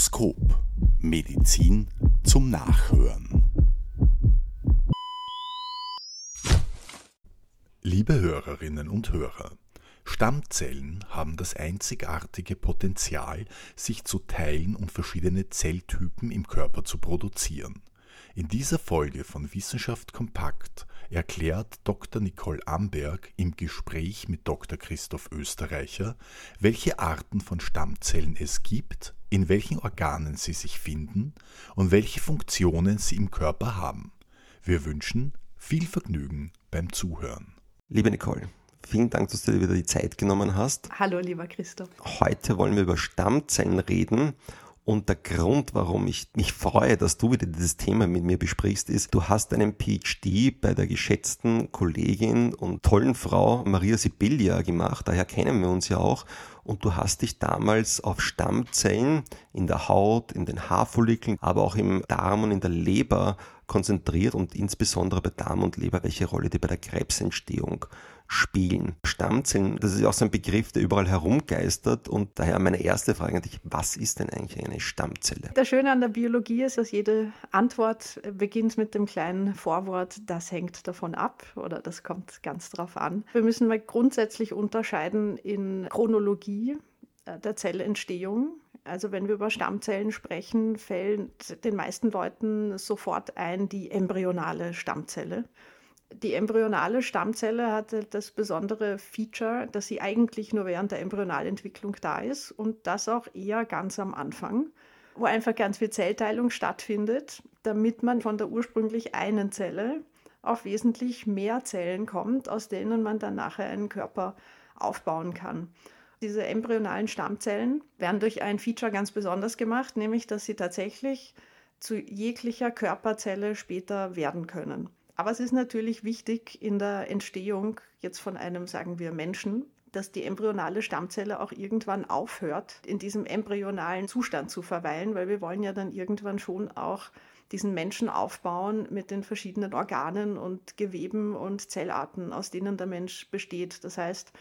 Stethoskop. Medizin zum Nachhören. Liebe Hörerinnen und Hörer, Stammzellen haben das einzigartige Potenzial, sich zu teilen und verschiedene Zelltypen im Körper zu produzieren. In dieser Folge von Wissenschaft kompakt erklärt Dr. Nicole Amberg im Gespräch mit Dr. Christoph Österreicher, welche Arten von Stammzellen es gibt, in welchen Organen sie sich finden und welche Funktionen sie im Körper haben. Wir wünschen viel Vergnügen beim Zuhören. Liebe Nicole, vielen Dank, dass du dir wieder die Zeit genommen hast. Hallo, lieber Christoph. Heute wollen wir über Stammzellen reden und der Grund, warum ich mich freue, dass du wieder dieses Thema mit mir besprichst, ist, du hast einen PhD bei der geschätzten Kollegin und tollen Frau Maria Sibilia gemacht, daher kennen wir uns ja auch. Und du hast dich damals auf Stammzellen in der Haut, in den Haarfollikeln, aber auch im Darm und in der Leber konzentriert und insbesondere bei Darm und Leber, welche Rolle die bei der Krebsentstehung spielen. Stammzellen, das ist auch so ein Begriff, der überall herumgeistert und daher meine erste Frage an dich, was ist denn eigentlich eine Stammzelle? Das Schöne an der Biologie ist, dass jede Antwort beginnt mit dem kleinen Vorwort, das hängt davon ab oder das kommt ganz drauf an. Wir müssen mal grundsätzlich unterscheiden in Chronologie äh, der Zellentstehung also wenn wir über Stammzellen sprechen, fällt den meisten Leuten sofort ein die embryonale Stammzelle. Die embryonale Stammzelle hatte das besondere Feature, dass sie eigentlich nur während der Embryonalentwicklung da ist und das auch eher ganz am Anfang, wo einfach ganz viel Zellteilung stattfindet, damit man von der ursprünglich einen Zelle auf wesentlich mehr Zellen kommt, aus denen man dann nachher einen Körper aufbauen kann. Diese embryonalen Stammzellen werden durch ein Feature ganz besonders gemacht, nämlich dass sie tatsächlich zu jeglicher Körperzelle später werden können. Aber es ist natürlich wichtig in der Entstehung jetzt von einem, sagen wir, Menschen, dass die embryonale Stammzelle auch irgendwann aufhört, in diesem embryonalen Zustand zu verweilen, weil wir wollen ja dann irgendwann schon auch diesen Menschen aufbauen mit den verschiedenen Organen und Geweben und Zellarten, aus denen der Mensch besteht. Das heißt,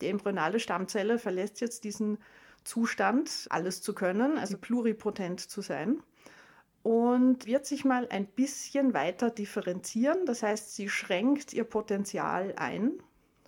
die embryonale Stammzelle verlässt jetzt diesen Zustand, alles zu können, also pluripotent zu sein und wird sich mal ein bisschen weiter differenzieren. Das heißt, sie schränkt ihr Potenzial ein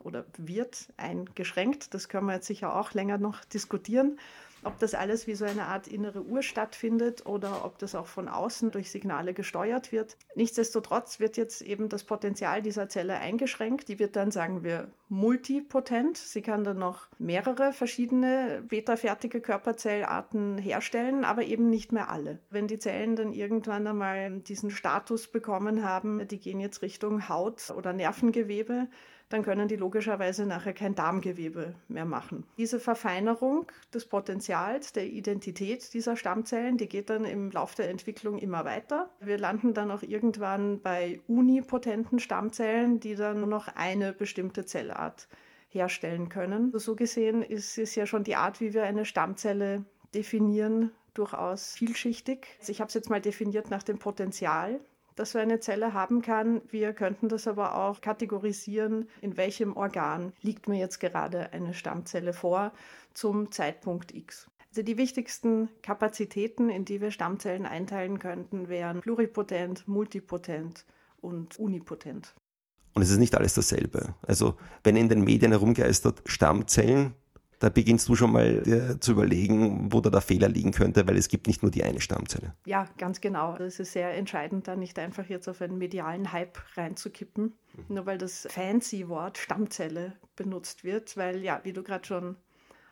oder wird eingeschränkt. Das können wir jetzt sicher auch länger noch diskutieren ob das alles wie so eine Art innere Uhr stattfindet oder ob das auch von außen durch Signale gesteuert wird. Nichtsdestotrotz wird jetzt eben das Potenzial dieser Zelle eingeschränkt. Die wird dann, sagen wir, multipotent. Sie kann dann noch mehrere verschiedene beta-fertige Körperzellarten herstellen, aber eben nicht mehr alle. Wenn die Zellen dann irgendwann einmal diesen Status bekommen haben, die gehen jetzt Richtung Haut oder Nervengewebe, dann können die logischerweise nachher kein Darmgewebe mehr machen. Diese Verfeinerung des Potenzials, der Identität dieser Stammzellen, die geht dann im Laufe der Entwicklung immer weiter. Wir landen dann auch irgendwann bei unipotenten Stammzellen, die dann nur noch eine bestimmte Zellart herstellen können. So gesehen ist es ja schon die Art, wie wir eine Stammzelle definieren, durchaus vielschichtig. Ich habe es jetzt mal definiert nach dem Potenzial das so eine Zelle haben kann. Wir könnten das aber auch kategorisieren, in welchem Organ liegt mir jetzt gerade eine Stammzelle vor zum Zeitpunkt X. Also die wichtigsten Kapazitäten, in die wir Stammzellen einteilen könnten, wären pluripotent, multipotent und unipotent. Und es ist nicht alles dasselbe. Also wenn in den Medien herumgeistert Stammzellen, da beginnst du schon mal dir zu überlegen, wo da der Fehler liegen könnte, weil es gibt nicht nur die eine Stammzelle. Ja, ganz genau. Es ist sehr entscheidend, da nicht einfach jetzt auf einen medialen Hype reinzukippen, mhm. nur weil das fancy Wort Stammzelle benutzt wird, weil ja, wie du gerade schon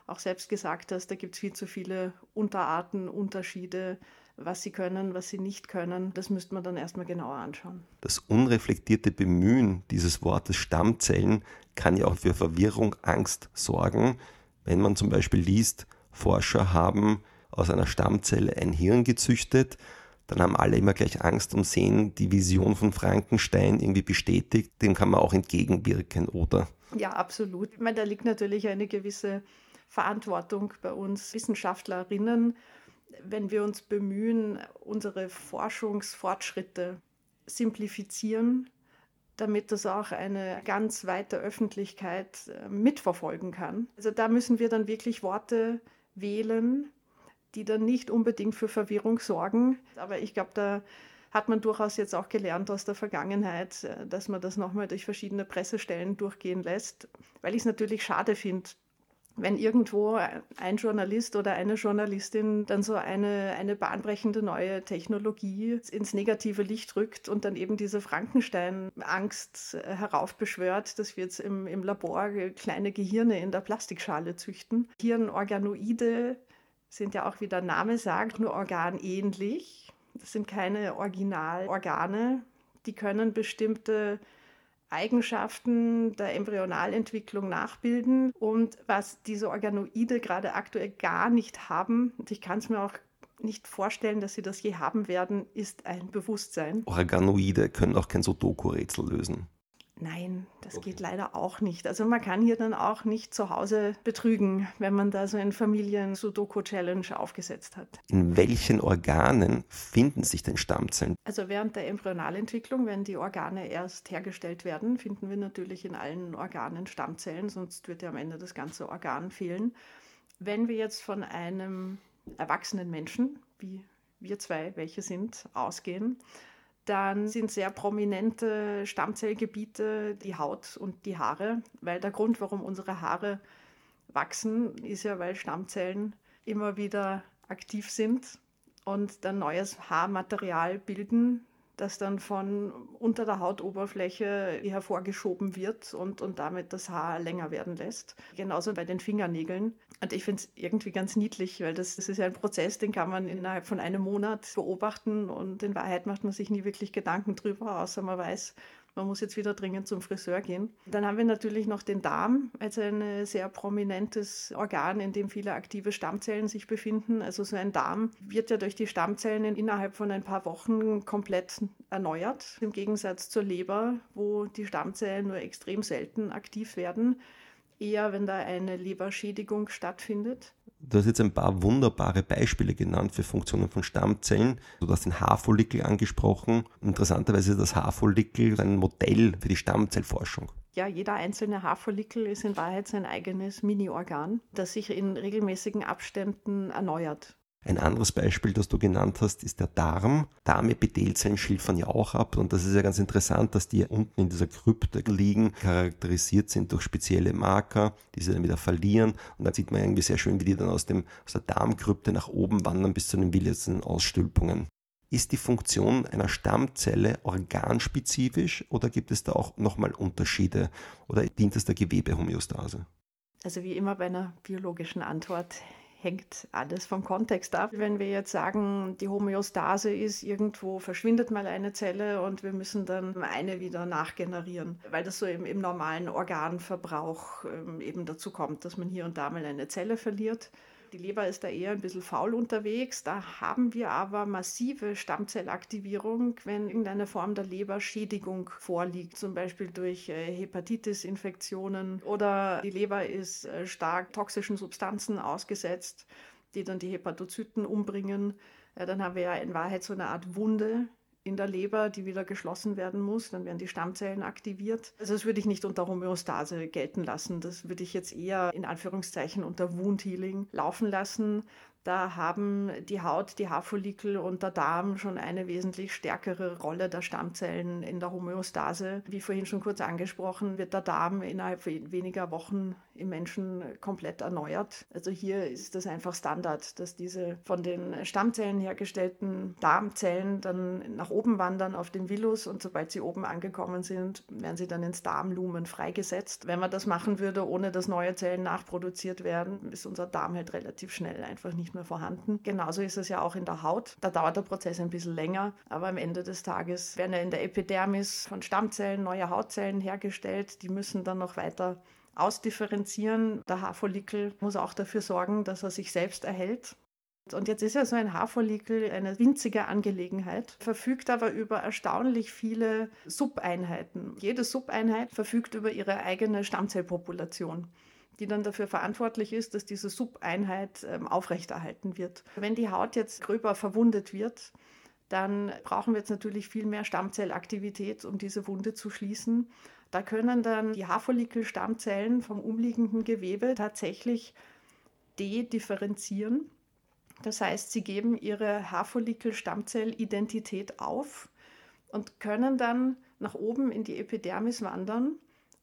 auch selbst gesagt hast, da gibt es viel zu viele Unterarten, Unterschiede, was sie können, was sie nicht können. Das müsste man dann erstmal genauer anschauen. Das unreflektierte Bemühen dieses Wortes Stammzellen kann ja auch für Verwirrung, Angst sorgen wenn man zum Beispiel liest, Forscher haben aus einer Stammzelle ein Hirn gezüchtet, dann haben alle immer gleich Angst und sehen die Vision von Frankenstein irgendwie bestätigt. Dem kann man auch entgegenwirken, oder? Ja, absolut. Ich meine, da liegt natürlich eine gewisse Verantwortung bei uns Wissenschaftlerinnen, wenn wir uns bemühen, unsere Forschungsfortschritte simplifizieren damit das auch eine ganz weite Öffentlichkeit äh, mitverfolgen kann. Also da müssen wir dann wirklich Worte wählen, die dann nicht unbedingt für Verwirrung sorgen. Aber ich glaube, da hat man durchaus jetzt auch gelernt aus der Vergangenheit, äh, dass man das nochmal durch verschiedene Pressestellen durchgehen lässt, weil ich es natürlich schade finde, wenn irgendwo ein Journalist oder eine Journalistin dann so eine, eine bahnbrechende neue Technologie ins negative Licht rückt und dann eben diese Frankenstein-Angst äh, heraufbeschwört, dass wir jetzt im, im Labor kleine Gehirne in der Plastikschale züchten. Hirnorganoide sind ja auch, wie der Name sagt, nur organähnlich. Das sind keine Originalorgane. Die können bestimmte Eigenschaften der Embryonalentwicklung nachbilden. Und was diese Organoide gerade aktuell gar nicht haben, und ich kann es mir auch nicht vorstellen, dass sie das je haben werden, ist ein Bewusstsein. Organoide können auch kein Sudoku-Rätsel lösen. Nein, das okay. geht leider auch nicht. Also man kann hier dann auch nicht zu Hause betrügen, wenn man da so eine Familien-Sudoku-Challenge aufgesetzt hat. In welchen Organen finden sich denn Stammzellen? Also während der Embryonalentwicklung, wenn die Organe erst hergestellt werden, finden wir natürlich in allen Organen Stammzellen, sonst wird ja am Ende das ganze Organ fehlen. Wenn wir jetzt von einem erwachsenen Menschen, wie wir zwei welche sind, ausgehen, dann sind sehr prominente Stammzellgebiete die Haut und die Haare, weil der Grund, warum unsere Haare wachsen, ist ja, weil Stammzellen immer wieder aktiv sind und dann neues Haarmaterial bilden, das dann von unter der Hautoberfläche hervorgeschoben wird und, und damit das Haar länger werden lässt. Genauso bei den Fingernägeln. Und ich finde es irgendwie ganz niedlich, weil das, das ist ja ein Prozess, den kann man innerhalb von einem Monat beobachten und in Wahrheit macht man sich nie wirklich Gedanken drüber, außer man weiß, man muss jetzt wieder dringend zum Friseur gehen. Dann haben wir natürlich noch den Darm als ein sehr prominentes Organ, in dem viele aktive Stammzellen sich befinden. Also so ein Darm wird ja durch die Stammzellen innerhalb von ein paar Wochen komplett erneuert, im Gegensatz zur Leber, wo die Stammzellen nur extrem selten aktiv werden eher, wenn da eine Leberschädigung stattfindet. Du hast jetzt ein paar wunderbare Beispiele genannt für Funktionen von Stammzellen. Du hast den Haarfollikel angesprochen. Interessanterweise ist das Haarfollikel ein Modell für die Stammzellforschung. Ja, jeder einzelne Haarfollikel ist in Wahrheit sein eigenes Mini-Organ, das sich in regelmäßigen Abständen erneuert. Ein anderes Beispiel, das du genannt hast, ist der Darm. Darmepithelzellen schilfern ja auch ab und das ist ja ganz interessant, dass die unten in dieser Krypte liegen, charakterisiert sind durch spezielle Marker, die sie dann wieder verlieren und dann sieht man irgendwie sehr schön, wie die dann aus, dem, aus der Darmkrypte nach oben wandern bis zu den wildesten Ausstülpungen. Ist die Funktion einer Stammzelle organspezifisch oder gibt es da auch nochmal Unterschiede oder dient es der Gewebehomöostase? Also wie immer bei einer biologischen Antwort hängt alles vom Kontext ab. Wenn wir jetzt sagen, die Homöostase ist, irgendwo verschwindet mal eine Zelle und wir müssen dann eine wieder nachgenerieren, weil das so im, im normalen Organverbrauch ähm, eben dazu kommt, dass man hier und da mal eine Zelle verliert. Die Leber ist da eher ein bisschen faul unterwegs. Da haben wir aber massive Stammzellaktivierung, wenn irgendeine Form der Leberschädigung vorliegt, zum Beispiel durch äh, Hepatitis-Infektionen oder die Leber ist äh, stark toxischen Substanzen ausgesetzt, die dann die Hepatozyten umbringen. Dann haben wir ja in Wahrheit so eine Art Wunde, in der Leber, die wieder geschlossen werden muss. Dann werden die Stammzellen aktiviert. Also das würde ich nicht unter Homöostase gelten lassen. Das würde ich jetzt eher in Anführungszeichen unter Wound Healing laufen lassen. Da haben die Haut, die Haarfollikel und der Darm schon eine wesentlich stärkere Rolle der Stammzellen in der Homöostase. Wie vorhin schon kurz angesprochen, wird der Darm innerhalb weniger Wochen im Menschen komplett erneuert. Also hier ist das einfach Standard, dass diese von den Stammzellen hergestellten Darmzellen dann nach oben wandern auf den Villus und sobald sie oben angekommen sind, werden sie dann ins Darmlumen freigesetzt. Wenn man das machen würde, ohne dass neue Zellen nachproduziert werden, ist unser Darm halt relativ schnell einfach nicht mehr vorhanden. Genauso ist es ja auch in der Haut. Da dauert der Prozess ein bisschen länger, aber am Ende des Tages werden ja in der Epidermis von Stammzellen neue Hautzellen hergestellt. Die müssen dann noch weiter ausdifferenzieren. Der Haarfollikel muss auch dafür sorgen, dass er sich selbst erhält. Und jetzt ist ja so ein Haarfollikel eine winzige Angelegenheit, verfügt aber über erstaunlich viele Subeinheiten. Jede Subeinheit verfügt über ihre eigene Stammzellpopulation die dann dafür verantwortlich ist, dass diese Subeinheit ähm, aufrechterhalten wird. Wenn die Haut jetzt gröber verwundet wird, dann brauchen wir jetzt natürlich viel mehr Stammzellaktivität, um diese Wunde zu schließen. Da können dann die Haarfollikelstammzellen vom umliegenden Gewebe tatsächlich dedifferenzieren. Das heißt, sie geben ihre Haarfollikel-Stammzellidentität auf und können dann nach oben in die Epidermis wandern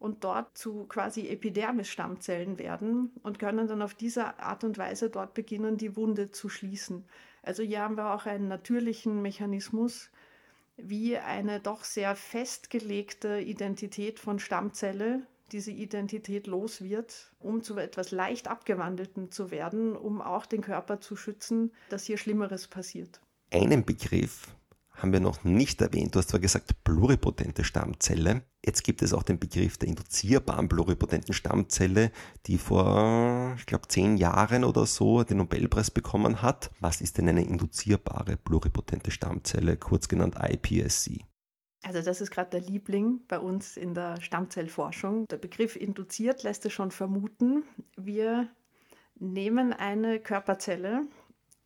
und dort zu quasi Epidermis-Stammzellen werden und können dann auf diese Art und Weise dort beginnen, die Wunde zu schließen. Also hier haben wir auch einen natürlichen Mechanismus, wie eine doch sehr festgelegte Identität von Stammzelle diese Identität los wird, um zu etwas leicht abgewandelten zu werden, um auch den Körper zu schützen, dass hier Schlimmeres passiert. Einen Begriff haben wir noch nicht erwähnt. Du hast zwar gesagt pluripotente Stammzelle. Jetzt gibt es auch den Begriff der induzierbaren pluripotenten Stammzelle, die vor, ich glaube, zehn Jahren oder so den Nobelpreis bekommen hat. Was ist denn eine induzierbare pluripotente Stammzelle, kurz genannt iPSC? Also das ist gerade der Liebling bei uns in der Stammzellforschung. Der Begriff induziert lässt es schon vermuten. Wir nehmen eine Körperzelle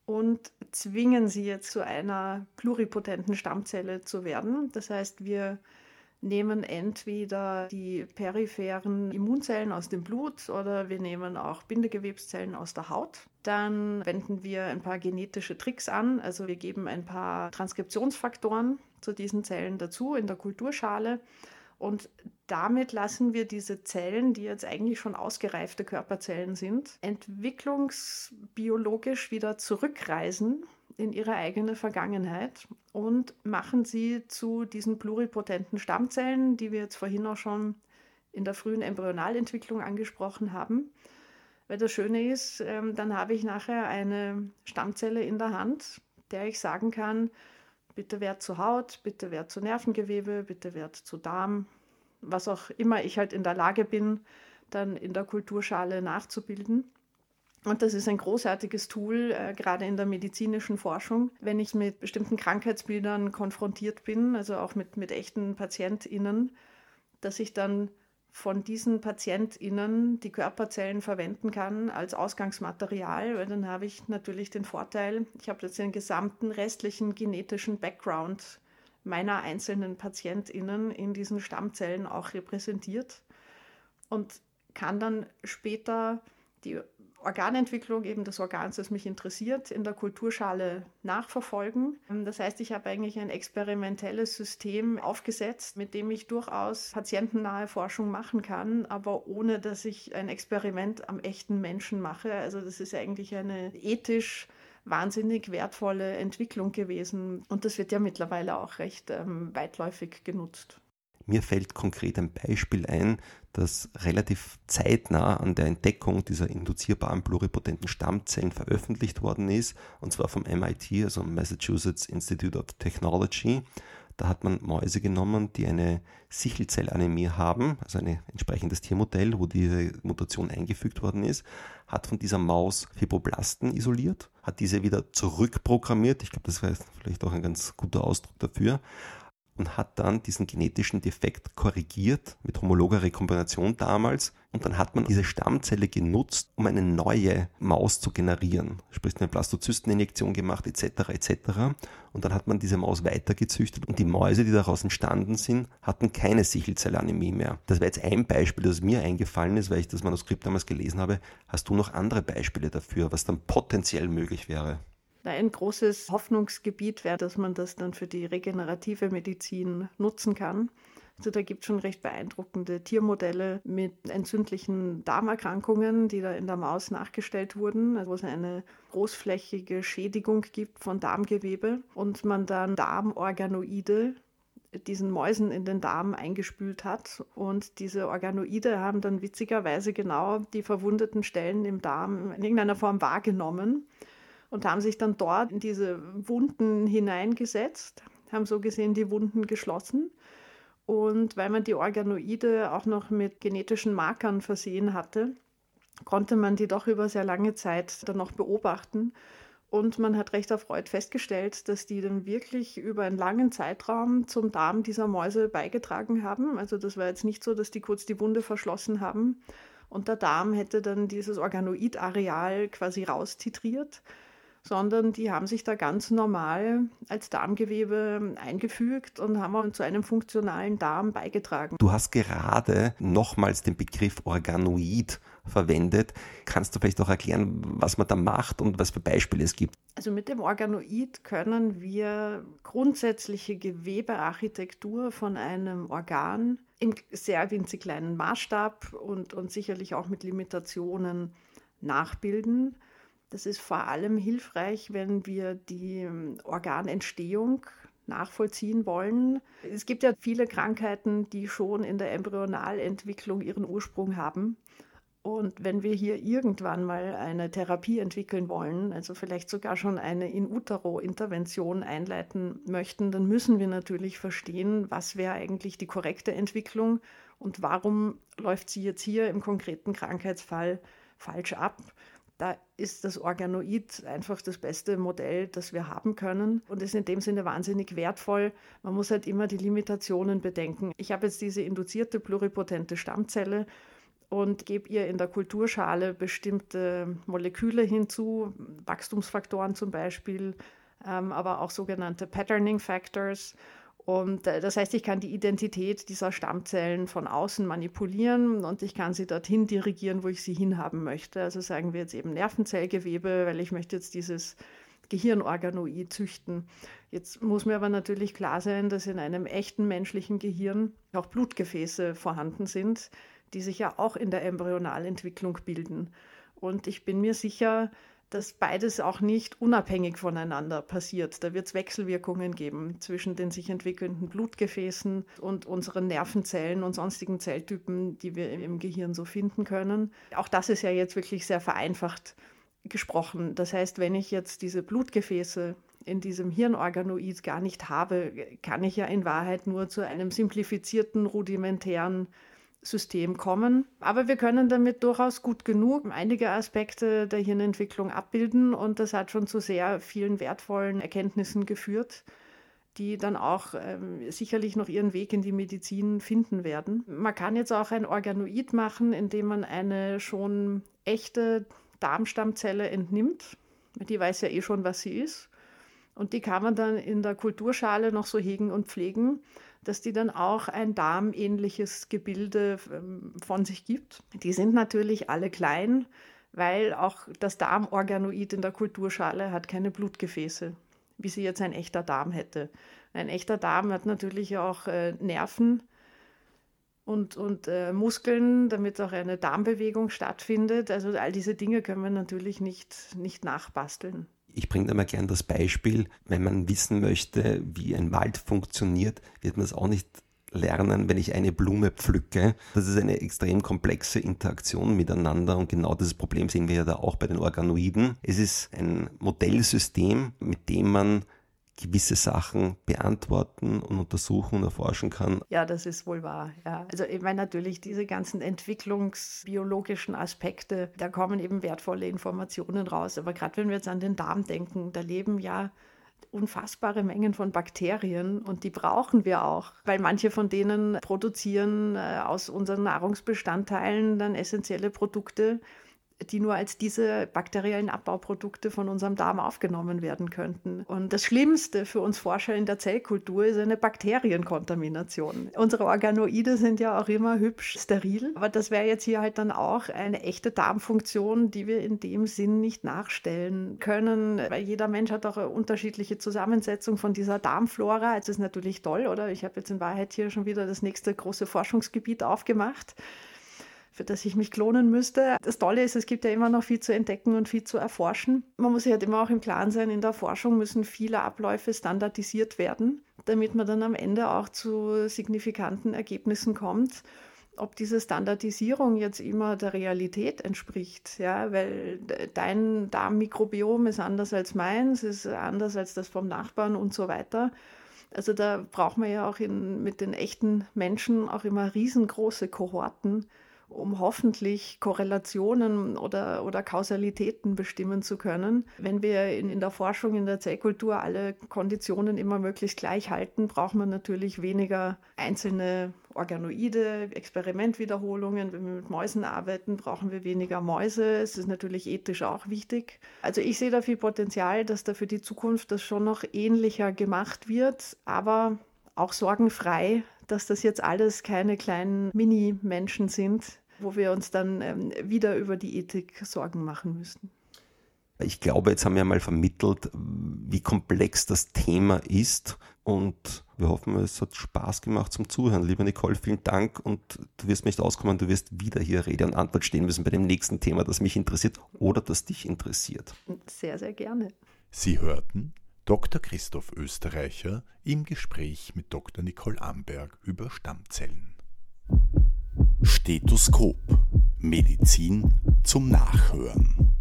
und zwingen sie jetzt zu einer pluripotenten Stammzelle zu werden. Das heißt, wir nehmen entweder die peripheren Immunzellen aus dem Blut oder wir nehmen auch Bindegewebszellen aus der Haut. Dann wenden wir ein paar genetische Tricks an. Also wir geben ein paar Transkriptionsfaktoren zu diesen Zellen dazu in der Kulturschale. Und damit lassen wir diese Zellen, die jetzt eigentlich schon ausgereifte Körperzellen sind, entwicklungsbiologisch wieder zurückreisen in ihre eigene Vergangenheit und machen sie zu diesen pluripotenten Stammzellen, die wir jetzt vorhin auch schon in der frühen Embryonalentwicklung angesprochen haben. Weil das Schöne ist, ähm, dann habe ich nachher eine Stammzelle in der Hand, der ich sagen kann, bitte Wert zu Haut, bitte Wert zu Nervengewebe, bitte Wert zu Darm, was auch immer ich halt in der Lage bin, dann in der Kulturschale nachzubilden. Und das ist ein großartiges Tool, äh, gerade in der medizinischen Forschung, wenn ich mit bestimmten Krankheitsbildern konfrontiert bin, also auch mit, mit echten PatientInnen, dass ich dann von diesen PatientInnen die Körperzellen verwenden kann als Ausgangsmaterial, weil dann habe ich natürlich den Vorteil, ich habe jetzt den gesamten restlichen genetischen Background meiner einzelnen PatientInnen in diesen Stammzellen auch repräsentiert und kann dann später die Organentwicklung eben des Organs, das mich interessiert, in der Kulturschale nachverfolgen. Das heißt, ich habe eigentlich ein experimentelles System aufgesetzt, mit dem ich durchaus patientennahe Forschung machen kann, aber ohne dass ich ein Experiment am echten Menschen mache. Also das ist eigentlich eine ethisch wahnsinnig wertvolle Entwicklung gewesen und das wird ja mittlerweile auch recht ähm, weitläufig genutzt. Mir fällt konkret ein Beispiel ein, das relativ zeitnah an der Entdeckung dieser induzierbaren pluripotenten Stammzellen veröffentlicht worden ist, und zwar vom MIT, also Massachusetts Institute of Technology. Da hat man Mäuse genommen, die eine Sichelzellanämie haben, also ein entsprechendes Tiermodell, wo diese Mutation eingefügt worden ist, hat von dieser Maus Fibroblasten isoliert, hat diese wieder zurückprogrammiert, ich glaube, das wäre vielleicht auch ein ganz guter Ausdruck dafür, und hat dann diesen genetischen Defekt korrigiert mit homologer Rekombination damals und dann hat man diese Stammzelle genutzt, um eine neue Maus zu generieren. Sprich eine Blastozysteninjektion gemacht etc. etc. Und dann hat man diese Maus weitergezüchtet und die Mäuse, die daraus entstanden sind, hatten keine Sichelzellanämie mehr. Das wäre jetzt ein Beispiel, das mir eingefallen ist, weil ich das Manuskript damals gelesen habe. Hast du noch andere Beispiele dafür, was dann potenziell möglich wäre? Ein großes Hoffnungsgebiet wäre, dass man das dann für die regenerative Medizin nutzen kann. Also da gibt es schon recht beeindruckende Tiermodelle mit entzündlichen Darmerkrankungen, die da in der Maus nachgestellt wurden, also wo es eine großflächige Schädigung gibt von Darmgewebe und man dann Darmorganoide diesen Mäusen in den Darm eingespült hat. Und diese Organoide haben dann witzigerweise genau die verwundeten Stellen im Darm in irgendeiner Form wahrgenommen und haben sich dann dort in diese Wunden hineingesetzt, haben so gesehen die Wunden geschlossen. Und weil man die Organoide auch noch mit genetischen Markern versehen hatte, konnte man die doch über sehr lange Zeit dann noch beobachten. Und man hat recht erfreut festgestellt, dass die dann wirklich über einen langen Zeitraum zum Darm dieser Mäuse beigetragen haben. Also das war jetzt nicht so, dass die kurz die Wunde verschlossen haben und der Darm hätte dann dieses Organoidareal quasi raustitriert, sondern die haben sich da ganz normal als Darmgewebe eingefügt und haben zu einem funktionalen Darm beigetragen. Du hast gerade nochmals den Begriff Organoid verwendet. Kannst du vielleicht auch erklären, was man da macht und was für Beispiele es gibt? Also mit dem Organoid können wir grundsätzliche Gewebearchitektur von einem Organ im sehr winzig kleinen Maßstab und, und sicherlich auch mit Limitationen nachbilden. Das ist vor allem hilfreich, wenn wir die ähm, Organentstehung nachvollziehen wollen. Es gibt ja viele Krankheiten, die schon in der Embryonalentwicklung ihren Ursprung haben. Und wenn wir hier irgendwann mal eine Therapie entwickeln wollen, also vielleicht sogar schon eine In-utero-Intervention einleiten möchten, dann müssen wir natürlich verstehen, was wäre eigentlich die korrekte Entwicklung und warum läuft sie jetzt hier im konkreten Krankheitsfall falsch ab. Da ist das Organoid einfach das beste Modell, das wir haben können und ist in dem Sinne wahnsinnig wertvoll. Man muss halt immer die Limitationen bedenken. Ich habe jetzt diese induzierte pluripotente Stammzelle und gebe ihr in der Kulturschale bestimmte Moleküle hinzu, Wachstumsfaktoren zum Beispiel, ähm, aber auch sogenannte Patterning Factors. Und äh, das heißt, ich kann die Identität dieser Stammzellen von außen manipulieren und ich kann sie dorthin dirigieren, wo ich sie hinhaben möchte. Also sagen wir jetzt eben Nervenzellgewebe, weil ich möchte jetzt dieses Gehirnorganoid züchten. Jetzt muss mir aber natürlich klar sein, dass in einem echten menschlichen Gehirn auch Blutgefäße vorhanden sind, die sich ja auch in der Embryonalentwicklung bilden. Und ich bin mir sicher, dass beides auch nicht unabhängig voneinander passiert. Da wird es Wechselwirkungen geben zwischen den sich entwickelnden Blutgefäßen und unseren Nervenzellen und sonstigen Zelltypen, die wir im Gehirn so finden können. Auch das ist ja jetzt wirklich sehr vereinfacht gesprochen. Das heißt, wenn ich jetzt diese Blutgefäße in diesem Hirnorganoid gar nicht habe, kann ich ja in Wahrheit nur zu einem simplifizierten, rudimentären System kommen. Aber wir können damit durchaus gut genug einige Aspekte der Hirnentwicklung abbilden und das hat schon zu sehr vielen wertvollen Erkenntnissen geführt die dann auch ähm, sicherlich noch ihren Weg in die Medizin finden werden. Man kann jetzt auch ein Organoid machen, indem man eine schon echte Darmstammzelle entnimmt. Die weiß ja eh schon, was sie ist. Und die kann man dann in der Kulturschale noch so hegen und pflegen dass die dann auch ein darmähnliches Gebilde ähm, von sich gibt. Die sind natürlich alle klein, weil auch das Darmorganoid in der Kulturschale hat keine Blutgefäße, wie sie jetzt ein echter Darm hätte. Ein echter Darm hat natürlich auch äh, Nerven und, und äh, Muskeln, damit auch eine Darmbewegung stattfindet. Also all diese Dinge können wir natürlich nicht, nicht nachbasteln. Ich bringe da mal gern das Beispiel, wenn man wissen möchte, wie ein Wald funktioniert, wird man es auch nicht lernen, wenn ich eine Blume pflücke. Das ist eine extrem komplexe Interaktion miteinander und genau dieses Problem sehen wir ja da auch bei den Organoiden. Es ist ein Modellsystem, mit dem man gewisse Sachen beantworten und untersuchen und erforschen kann. Ja, das ist wohl wahr. Ja. Also ich meine natürlich diese ganzen entwicklungsbiologischen Aspekte, da kommen eben wertvolle Informationen raus. Aber gerade wenn wir jetzt an den Darm denken, da leben ja unfassbare Mengen von Bakterien und die brauchen wir auch, weil manche von denen produzieren äh, aus unseren Nahrungsbestandteilen dann essentielle Produkte, die nur als diese bakteriellen Abbauprodukte von unserem Darm aufgenommen werden könnten. Und das Schlimmste für uns Forscher in der Zellkultur ist eine Bakterienkontamination. Unsere Organoide sind ja auch immer hübsch steril, aber das wäre jetzt hier halt dann auch eine echte Darmfunktion, die wir in dem Sinn nicht nachstellen können, weil jeder Mensch hat auch eine unterschiedliche Zusammensetzung von dieser Darmflora. Also ist natürlich toll, oder? Ich habe jetzt in Wahrheit hier schon wieder das nächste große Forschungsgebiet aufgemacht für das ich mich klonen müsste. Das Tolle ist, es gibt ja immer noch viel zu entdecken und viel zu erforschen. Man muss sich halt immer auch im Klaren sein, in der Forschung müssen viele Abläufe standardisiert werden, damit man dann am Ende auch zu signifikanten Ergebnissen kommt ob diese Standardisierung jetzt immer der Realität entspricht, ja, weil dein Darmmikrobiom ist anders als meins, ist anders als das vom Nachbarn und so weiter. Also da braucht man ja auch in, mit den echten Menschen auch immer riesengroße Kohorten, um hoffentlich Korrelationen oder, oder Kausalitäten bestimmen zu können. Wenn wir in, in der Forschung, in der Zellkultur alle Konditionen immer möglichst gleich halten, braucht man natürlich weniger einzelne Organoide, Experimentwiederholungen. Wenn wir mit Mäusen arbeiten, brauchen wir weniger Mäuse. Es ist natürlich ethisch auch wichtig. Also ich sehe da viel Potenzial, dass da für die Zukunft das schon noch ähnlicher gemacht wird, aber auch sorgenfrei, dass das jetzt alles keine kleinen Mini-Menschen sind, wo wir uns dann ähm, wieder über die Ethik Sorgen machen müssen. Ich glaube, jetzt haben wir mal vermittelt, wie komplex das Thema ist und wir hoffen, es hat Spaß gemacht zum Zuhören. Lieber Nicole, vielen Dank und du wirst nicht auskommen, du wirst wieder hier Rede und Antwort stehen müssen bei dem nächsten Thema, das mich interessiert oder das dich interessiert. Sehr, sehr gerne. Sie hörten Dr. Christoph Österreicher im Gespräch mit Dr. Nicole Amberg über Stammzellen. Stethoskop Medizin zum Nachhören.